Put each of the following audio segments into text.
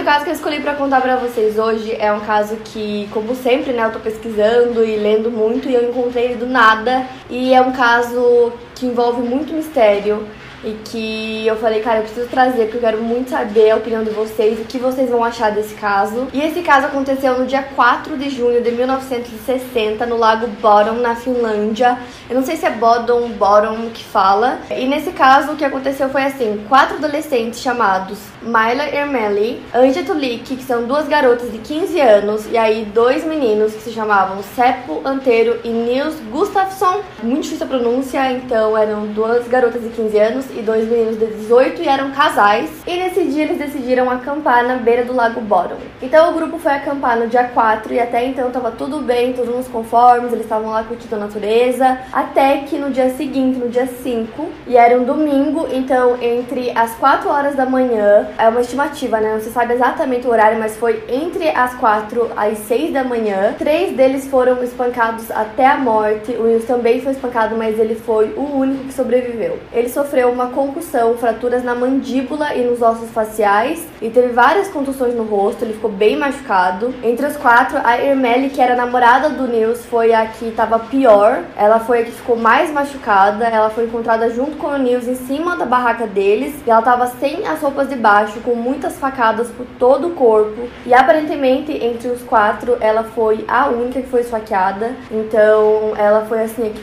Gente, o caso que eu escolhi para contar para vocês hoje é um caso que, como sempre, né, eu tô pesquisando e lendo muito e eu encontrei ele do nada. E é um caso que envolve muito mistério e que eu falei, cara, eu preciso trazer porque eu quero muito saber a opinião de vocês, o que vocês vão achar desse caso. E esse caso aconteceu no dia 4 de junho de 1960 no Lago Bodom, na Finlândia. Eu não sei se é Bodom, Bodom que fala. E nesse caso o que aconteceu foi assim, quatro adolescentes chamados Myla Ermeli, Anja Tulik, que são duas garotas de 15 anos, e aí dois meninos que se chamavam Seppo Anteiro e Nils Gustafsson. Muito difícil a pronúncia, então eram duas garotas de 15 anos e dois meninos de 18 e eram casais. E nesse dia eles decidiram acampar na beira do Lago Bottom. Então o grupo foi acampar no dia 4 e até então tava tudo bem, todos nos conformes, eles estavam lá curtindo a natureza. Até que no dia seguinte, no dia 5, e era um domingo, então entre as 4 horas da manhã, é uma estimativa, né? Não se sabe exatamente o horário, mas foi entre as 4 às 6 da manhã. Três deles foram espancados até a morte. O Wills também foi espancado, mas ele foi o único que sobreviveu. Ele sofreu uma concussão, fraturas na mandíbula e nos ossos faciais e teve várias contusões no rosto, ele ficou bem machucado. Entre os quatro, a Ermeli, que era namorada do Nils, foi a que estava pior. Ela foi a que ficou mais machucada. Ela foi encontrada junto com o Nils em cima da barraca deles e ela estava sem as roupas de baixo, com muitas facadas por todo o corpo. E aparentemente, entre os quatro, ela foi a única que foi esfaqueada. Então, ela foi assim,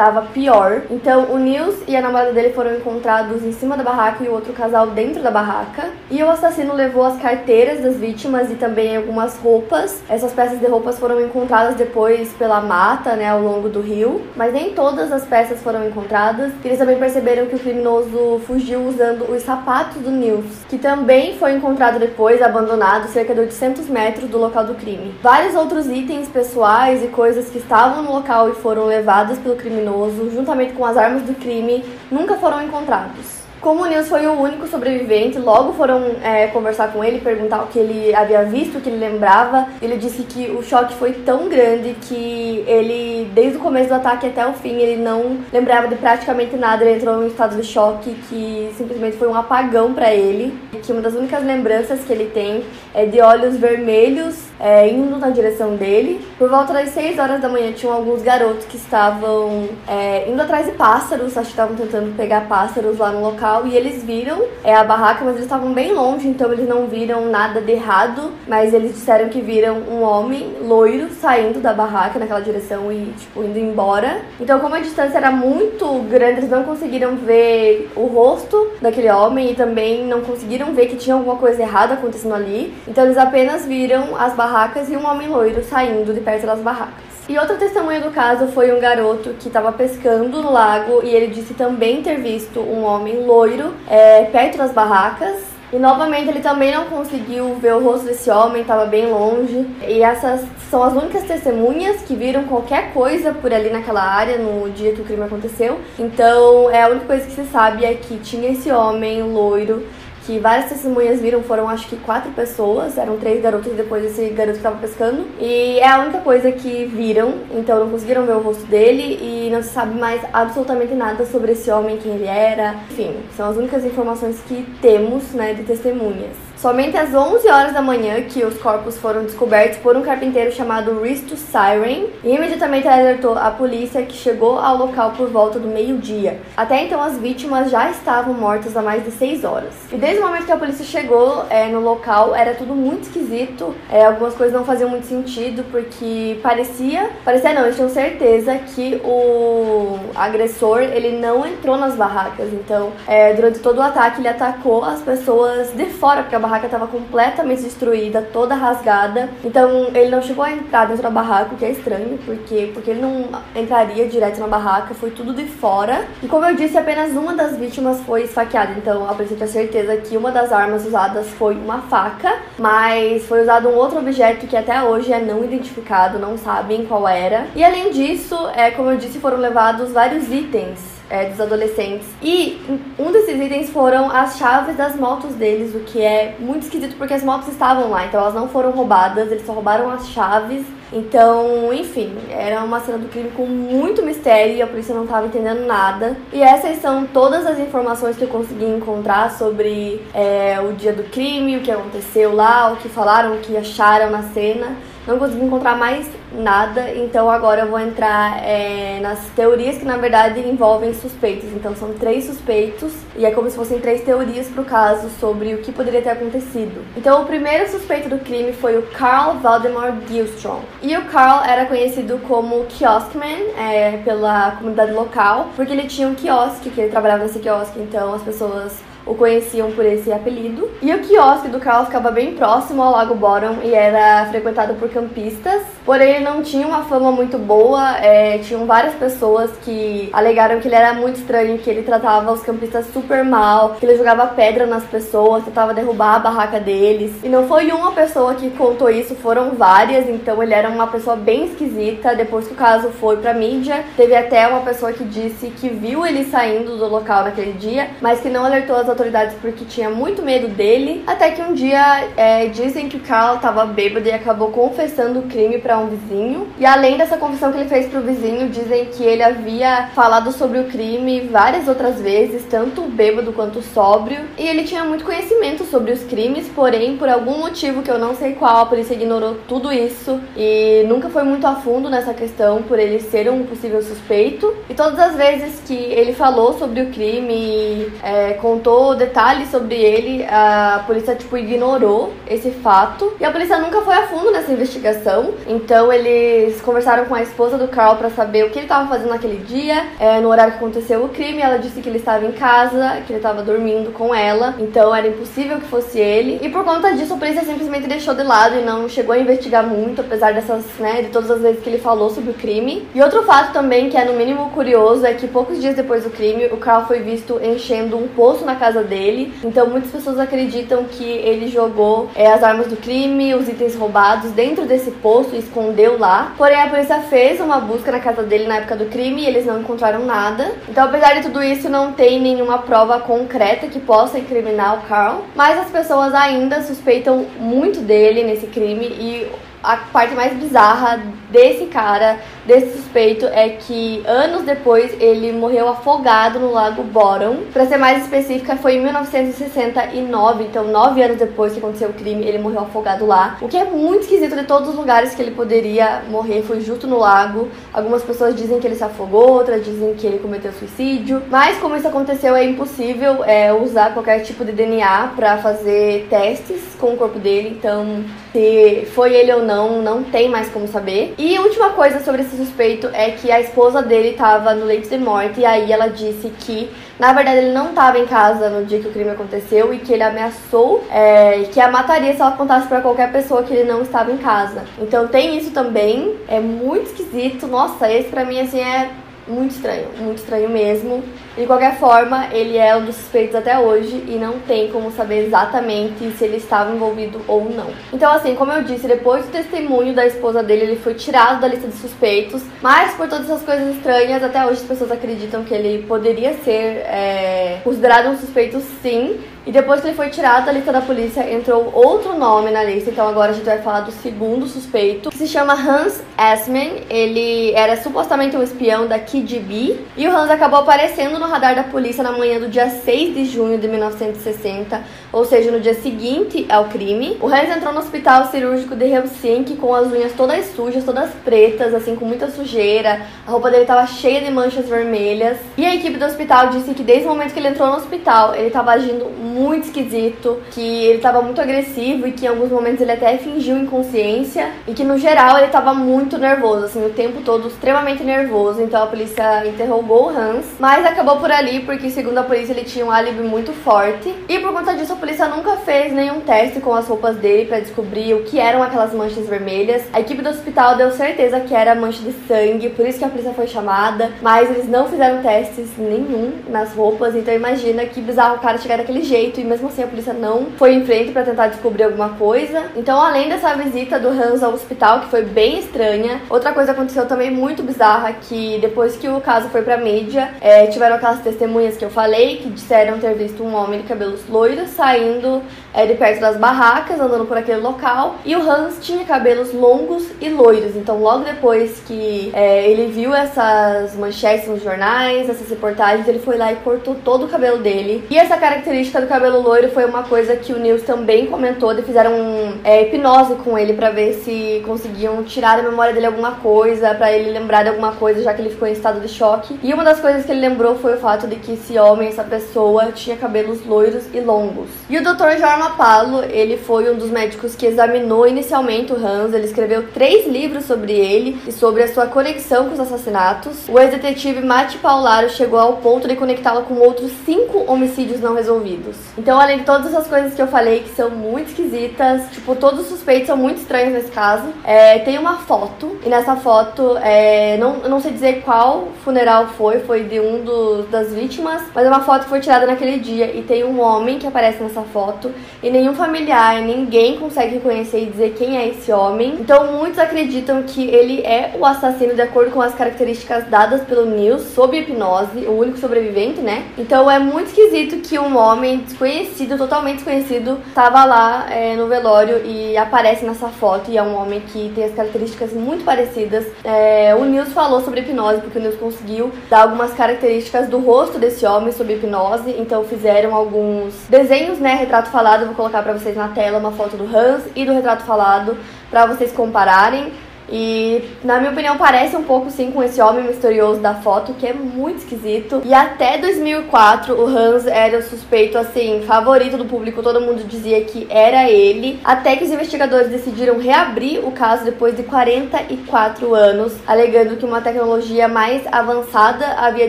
estava pior. Então o Nils e a namorada dele foram encontrados em cima da barraca e o outro casal dentro da barraca. E o assassino levou as carteiras das vítimas e também algumas roupas. Essas peças de roupas foram encontradas depois pela mata, né, ao longo do rio. Mas nem todas as peças foram encontradas. Eles também perceberam que o criminoso fugiu usando os sapatos do Nils, que também foi encontrado depois, abandonado, cerca de 800 metros do local do crime. Vários outros itens pessoais e coisas que estavam no local e foram levados pelo criminoso criminoso, juntamente com as armas do crime, nunca foram encontrados. Como o Nils foi o único sobrevivente, logo foram é, conversar com ele, perguntar o que ele havia visto, o que ele lembrava. Ele disse que o choque foi tão grande que ele, desde o começo do ataque até o fim, ele não lembrava de praticamente nada. Ele entrou em um estado de choque que simplesmente foi um apagão para ele. Que uma das únicas lembranças que ele tem é de olhos vermelhos é, indo na direção dele. Por volta das 6 horas da manhã, tinham alguns garotos que estavam é, indo atrás de pássaros, acho que estavam tentando pegar pássaros lá no local e eles viram é, a barraca, mas eles estavam bem longe, então eles não viram nada de errado, mas eles disseram que viram um homem loiro saindo da barraca naquela direção e, tipo, indo embora. Então, como a distância era muito grande, eles não conseguiram ver o rosto daquele homem e também não conseguiram ver que tinha alguma coisa errada acontecendo ali. Então, eles apenas viram as barracas e um homem loiro saindo de perto das barracas. E outra testemunha do caso foi um garoto que estava pescando no lago e ele disse também ter visto um homem loiro é, perto das barracas. E novamente ele também não conseguiu ver o rosto desse homem, estava bem longe. E essas são as únicas testemunhas que viram qualquer coisa por ali naquela área no dia que o crime aconteceu. Então, é a única coisa que se sabe é que tinha esse homem loiro que várias testemunhas viram, foram acho que quatro pessoas, eram três garotos depois desse garoto que estava pescando. E é a única coisa que viram, então não conseguiram ver o rosto dele e não se sabe mais absolutamente nada sobre esse homem, quem ele era. Enfim, são as únicas informações que temos, né, de testemunhas. Somente às 11 horas da manhã que os corpos foram descobertos por um carpinteiro chamado Risto Siren e imediatamente alertou a polícia que chegou ao local por volta do meio-dia. Até então as vítimas já estavam mortas há mais de 6 horas. E desde o momento que a polícia chegou é, no local era tudo muito esquisito, é, algumas coisas não faziam muito sentido porque parecia, parecia não, eles tinham certeza que o agressor ele não entrou nas barracas, então é, durante todo o ataque ele atacou as pessoas de fora porque a barraca estava completamente destruída, toda rasgada. Então ele não chegou a entrar dentro da barraca, o que é estranho, porque, porque ele não entraria direto na barraca, foi tudo de fora. E como eu disse, apenas uma das vítimas foi esfaqueada. Então a polícia tinha certeza que uma das armas usadas foi uma faca, mas foi usado um outro objeto que até hoje é não identificado, não sabem qual era. E além disso, é, como eu disse, foram levados vários itens é, dos adolescentes. E um desses itens foram as chaves das motos deles, o que é muito esquisito porque as motos estavam lá, então elas não foram roubadas, eles só roubaram as chaves. Então, enfim, era uma cena do crime com muito mistério e a polícia não estava entendendo nada. E essas são todas as informações que eu consegui encontrar sobre é, o dia do crime, o que aconteceu lá, o que falaram, o que acharam na cena. Não consegui encontrar mais nada, então agora eu vou entrar é, nas teorias que na verdade envolvem suspeitos. Então são três suspeitos e é como se fossem três teorias para o caso sobre o que poderia ter acontecido. Então o primeiro suspeito do crime foi o Carl Valdemar Gilstrom. E o Carl era conhecido como Kioskman é, pela comunidade local, porque ele tinha um quiosque, que ele trabalhava nesse quiosque, então as pessoas o conheciam por esse apelido. E o quiosque do Carl ficava bem próximo ao Lago Bottom e era frequentado por campistas. Porém, ele não tinha uma fama muito boa. É, tinham várias pessoas que alegaram que ele era muito estranho, que ele tratava os campistas super mal, que ele jogava pedra nas pessoas, tentava derrubar a barraca deles. E não foi uma pessoa que contou isso, foram várias. Então, ele era uma pessoa bem esquisita. Depois que o caso foi pra mídia, teve até uma pessoa que disse que viu ele saindo do local naquele dia, mas que não alertou as autoridades porque tinha muito medo dele. Até que um dia é, dizem que o Carl estava bêbado e acabou confessando o crime para um vizinho. E além dessa confissão que ele fez pro vizinho, dizem que ele havia falado sobre o crime várias outras vezes, tanto bêbado quanto sóbrio. E ele tinha muito conhecimento sobre os crimes, porém, por algum motivo que eu não sei qual, a polícia ignorou tudo isso e nunca foi muito a fundo nessa questão por ele ser um possível suspeito. E todas as vezes que ele falou sobre o crime e é, contou detalhes sobre ele, a polícia, tipo, ignorou esse fato. E a polícia nunca foi a fundo nessa investigação. Então, eles conversaram com a esposa do Carl para saber o que ele estava fazendo naquele dia, é, no horário que aconteceu o crime. Ela disse que ele estava em casa, que ele estava dormindo com ela. Então, era impossível que fosse ele. E por conta disso, a polícia simplesmente deixou de lado e não chegou a investigar muito, apesar dessas, né, de todas as vezes que ele falou sobre o crime. E outro fato também, que é no mínimo curioso, é que poucos dias depois do crime, o Carl foi visto enchendo um poço na casa casa dele. Então muitas pessoas acreditam que ele jogou é, as armas do crime, os itens roubados dentro desse poço e escondeu lá. Porém, a polícia fez uma busca na casa dele na época do crime e eles não encontraram nada. Então, apesar de tudo isso, não tem nenhuma prova concreta que possa incriminar o Carl. Mas as pessoas ainda suspeitam muito dele nesse crime e a parte mais bizarra desse cara, desse suspeito, é que anos depois ele morreu afogado no lago Bottom. Para ser mais específica, foi em 1969, então nove anos depois que aconteceu o crime, ele morreu afogado lá. O que é muito esquisito de todos os lugares que ele poderia morrer, foi justo no lago. Algumas pessoas dizem que ele se afogou, outras dizem que ele cometeu suicídio. Mas como isso aconteceu, é impossível é, usar qualquer tipo de DNA para fazer testes com o corpo dele. Então, se foi ele ou não não, tem mais como saber. E última coisa sobre esse suspeito é que a esposa dele estava no leito de morte e aí ela disse que na verdade ele não estava em casa no dia que o crime aconteceu e que ele ameaçou é, que a mataria se ela contasse para qualquer pessoa que ele não estava em casa. Então tem isso também, é muito esquisito. Nossa, esse pra mim assim é muito estranho, muito estranho mesmo. De qualquer forma, ele é um dos suspeitos até hoje e não tem como saber exatamente se ele estava envolvido ou não. Então, assim, como eu disse, depois do testemunho da esposa dele, ele foi tirado da lista de suspeitos, mas por todas essas coisas estranhas, até hoje as pessoas acreditam que ele poderia ser é, considerado um suspeito sim. E depois que ele foi tirado da lista da polícia, entrou outro nome na lista. Então agora a gente vai falar do segundo suspeito, que se chama Hans Essman. Ele era supostamente um espião da KGB. E o Hans acabou aparecendo no radar da polícia na manhã do dia 6 de junho de 1960, ou seja, no dia seguinte ao crime. O Hans entrou no hospital cirúrgico de Helsinki com as unhas todas sujas, todas pretas, assim, com muita sujeira. A roupa dele estava cheia de manchas vermelhas. E a equipe do hospital disse que desde o momento que ele entrou no hospital, ele estava agindo muito esquisito, que ele estava muito agressivo e que em alguns momentos ele até fingiu inconsciência e que no geral ele estava muito nervoso, assim, o tempo todo extremamente nervoso. Então a polícia interrogou o Hans, mas acabou acabou por ali porque, segundo a polícia, ele tinha um álibi muito forte. E por conta disso, a polícia nunca fez nenhum teste com as roupas dele para descobrir o que eram aquelas manchas vermelhas. A equipe do hospital deu certeza que era mancha de sangue, por isso que a polícia foi chamada. Mas eles não fizeram testes nenhum nas roupas, então imagina que bizarro o cara chegar daquele jeito e mesmo assim a polícia não foi em frente para tentar descobrir alguma coisa. Então, além dessa visita do Hans ao hospital, que foi bem estranha, outra coisa aconteceu também muito bizarra que depois que o caso foi pra mídia, é, tiveram aquelas testemunhas que eu falei que disseram ter visto um homem de cabelos loiros saindo é, de perto das barracas, andando por aquele local. E o Hans tinha cabelos longos e loiros. Então, logo depois que é, ele viu essas manchetes nos jornais, essas reportagens, ele foi lá e cortou todo o cabelo dele. E essa característica do cabelo loiro foi uma coisa que o News também comentou. De fizeram um, é, hipnose com ele para ver se conseguiam tirar da memória dele alguma coisa, para ele lembrar de alguma coisa, já que ele ficou em estado de choque. E uma das coisas que ele lembrou foi o fato de que esse homem, essa pessoa, tinha cabelos loiros e longos. E o Dr. Jorma Paulo, ele foi um dos médicos que examinou inicialmente o Hans. Ele escreveu três livros sobre ele e sobre a sua conexão com os assassinatos. O ex-detetive Mate Paularo chegou ao ponto de conectá-lo com outros cinco homicídios não resolvidos. Então, além de todas essas coisas que eu falei que são muito esquisitas, tipo, todos os suspeitos são muito estranhos nesse caso, é, tem uma foto, e nessa foto, é, não, não sei dizer qual funeral foi, foi de um dos, das vítimas, mas é uma foto que foi tirada naquele dia, e tem um homem que aparece nessa foto, e nenhum familiar, ninguém consegue reconhecer e dizer quem é esse homem. Então, muitos acreditam que ele é o assassino de acordo com as características dadas pelo News sob hipnose, o único sobrevivente, né? Então, é muito esquisito que um homem desconhecido, totalmente desconhecido, estava lá é, no velório e aparece nessa foto, e é um homem que tem as características muito parecidas. É, o News falou sobre hipnose, porque o News conseguiu dar algumas características do rosto desse homem sob hipnose, então fizeram alguns desenhos, né, retrato falado, vou colocar para vocês na tela uma foto do Hans e do retrato falado para vocês compararem. E, na minha opinião, parece um pouco sim com esse homem misterioso da foto, que é muito esquisito. E até 2004, o Hans era o suspeito, assim, favorito do público. Todo mundo dizia que era ele. Até que os investigadores decidiram reabrir o caso depois de 44 anos, alegando que uma tecnologia mais avançada havia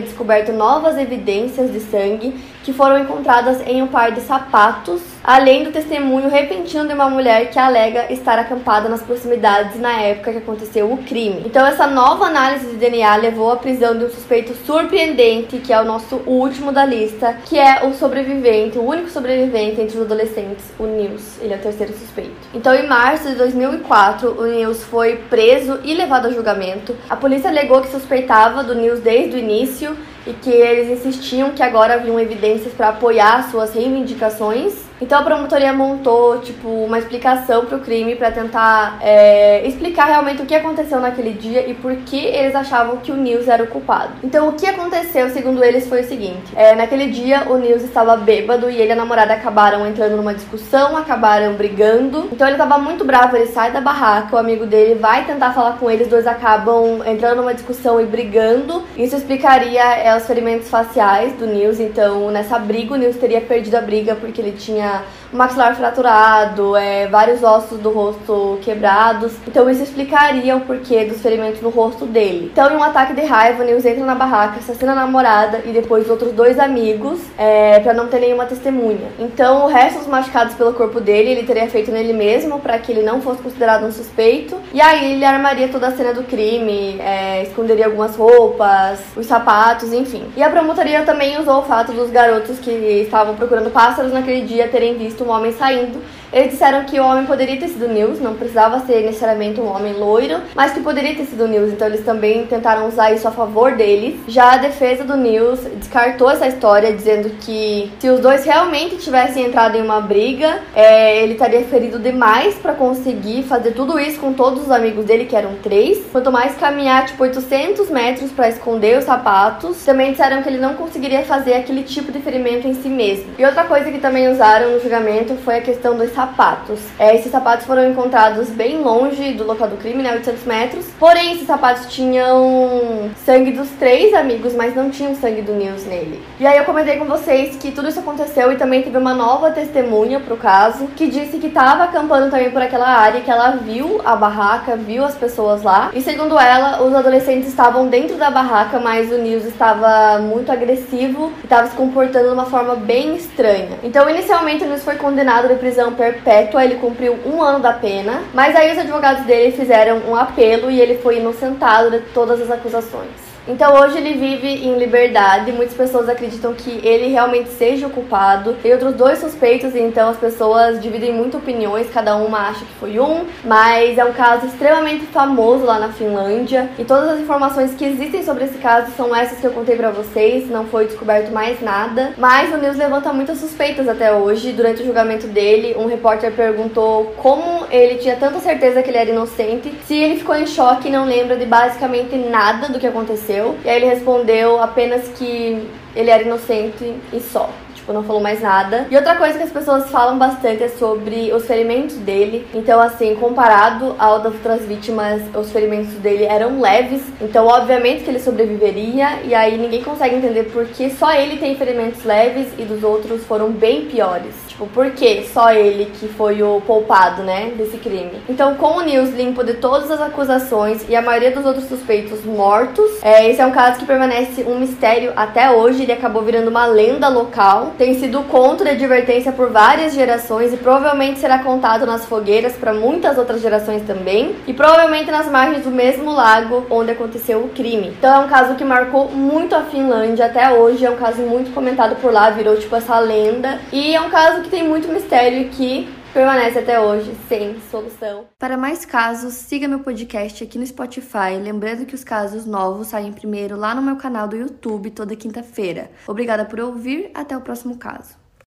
descoberto novas evidências de sangue que foram encontradas em um par de sapatos, além do testemunho repentino de uma mulher que alega estar acampada nas proximidades na época que aconteceu o crime. Então, essa nova análise de DNA levou à prisão de um suspeito surpreendente, que é o nosso último da lista, que é o sobrevivente, o único sobrevivente entre os adolescentes, o Nils. Ele é o terceiro suspeito. Então, em março de 2004, o Nils foi preso e levado a julgamento. A polícia alegou que suspeitava do Nils desde o início e que eles insistiam que agora haviam evidências para apoiar suas reivindicações então a promotoria montou tipo uma explicação para o crime para tentar é, explicar realmente o que aconteceu naquele dia e por que eles achavam que o Nils era o culpado. Então o que aconteceu, segundo eles, foi o seguinte: é, naquele dia o Nils estava bêbado e ele e a namorada acabaram entrando numa discussão, acabaram brigando. Então ele estava muito bravo, ele sai da barraca, o amigo dele vai tentar falar com eles, dois acabam entrando numa discussão e brigando. Isso explicaria é, os ferimentos faciais do Nils. Então nessa briga o Nils teria perdido a briga porque ele tinha o maxilar fraturado, é, vários ossos do rosto quebrados. Então isso explicaria o porquê dos ferimentos no rosto dele. Então, em um ataque de raiva, Nils entra na barraca, assassina a namorada e depois outros dois amigos é, para não ter nenhuma testemunha. Então, o resto dos machucados pelo corpo dele, ele teria feito nele mesmo para que ele não fosse considerado um suspeito. E aí ele armaria toda a cena do crime, é, esconderia algumas roupas, os sapatos, enfim. E a promotoria também usou o fato dos garotos que estavam procurando pássaros naquele dia terem visto um homem saindo eles disseram que o homem poderia ter sido Nils, não precisava ser necessariamente um homem loiro, mas que poderia ter sido Nils. Então eles também tentaram usar isso a favor deles. Já a defesa do Nils descartou essa história, dizendo que se os dois realmente tivessem entrado em uma briga, é, ele estaria ferido demais para conseguir fazer tudo isso com todos os amigos dele, que eram três. Quanto mais caminhar tipo 800 metros para esconder os sapatos, também disseram que ele não conseguiria fazer aquele tipo de ferimento em si mesmo. E outra coisa que também usaram no julgamento foi a questão dos sapatos sapatos. É, esses sapatos foram encontrados bem longe do local do crime, né, 800 metros. Porém, esses sapatos tinham sangue dos três amigos, mas não tinham sangue do Nils nele. E aí eu comentei com vocês que tudo isso aconteceu e também teve uma nova testemunha pro caso, que disse que estava acampando também por aquela área, que ela viu a barraca, viu as pessoas lá. E segundo ela, os adolescentes estavam dentro da barraca, mas o Nils estava muito agressivo e estava se comportando de uma forma bem estranha. Então, inicialmente, o Nils foi condenado de prisão perpétua, ele cumpriu um ano da pena, mas aí os advogados dele fizeram um apelo e ele foi inocentado de todas as acusações. Então hoje ele vive em liberdade. Muitas pessoas acreditam que ele realmente seja o culpado. Tem outros dois suspeitos, então as pessoas dividem muito opiniões, cada uma acha que foi um, mas é um caso extremamente famoso lá na Finlândia. E todas as informações que existem sobre esse caso são essas que eu contei para vocês, não foi descoberto mais nada. Mas o News levanta muitas suspeitas até hoje. Durante o julgamento dele, um repórter perguntou como ele tinha tanta certeza que ele era inocente, se ele ficou em choque e não lembra de basicamente nada do que aconteceu aconteceu. E aí ele respondeu apenas que ele era inocente e só tipo, não falou mais nada. E outra coisa que as pessoas falam bastante é sobre os ferimentos dele. Então, assim, comparado ao das outras vítimas, os ferimentos dele eram leves. Então, obviamente que ele sobreviveria. E aí ninguém consegue entender por que só ele tem ferimentos leves e dos outros foram bem piores. Tipo, por que só ele que foi o poupado, né, desse crime? Então, com o Nils limpo de todas as acusações e a maioria dos outros suspeitos mortos, é, esse é um caso que permanece um mistério até hoje. Ele acabou virando uma lenda local tem sido conto de advertência por várias gerações e provavelmente será contado nas fogueiras para muitas outras gerações também, e provavelmente nas margens do mesmo lago onde aconteceu o crime. Então é um caso que marcou muito a Finlândia até hoje, é um caso muito comentado por lá, virou tipo essa lenda, e é um caso que tem muito mistério que permanece até hoje sem solução. Para mais casos, siga meu podcast aqui no Spotify. Lembrando que os casos novos saem primeiro lá no meu canal do YouTube toda quinta-feira. Obrigada por ouvir, até o próximo caso.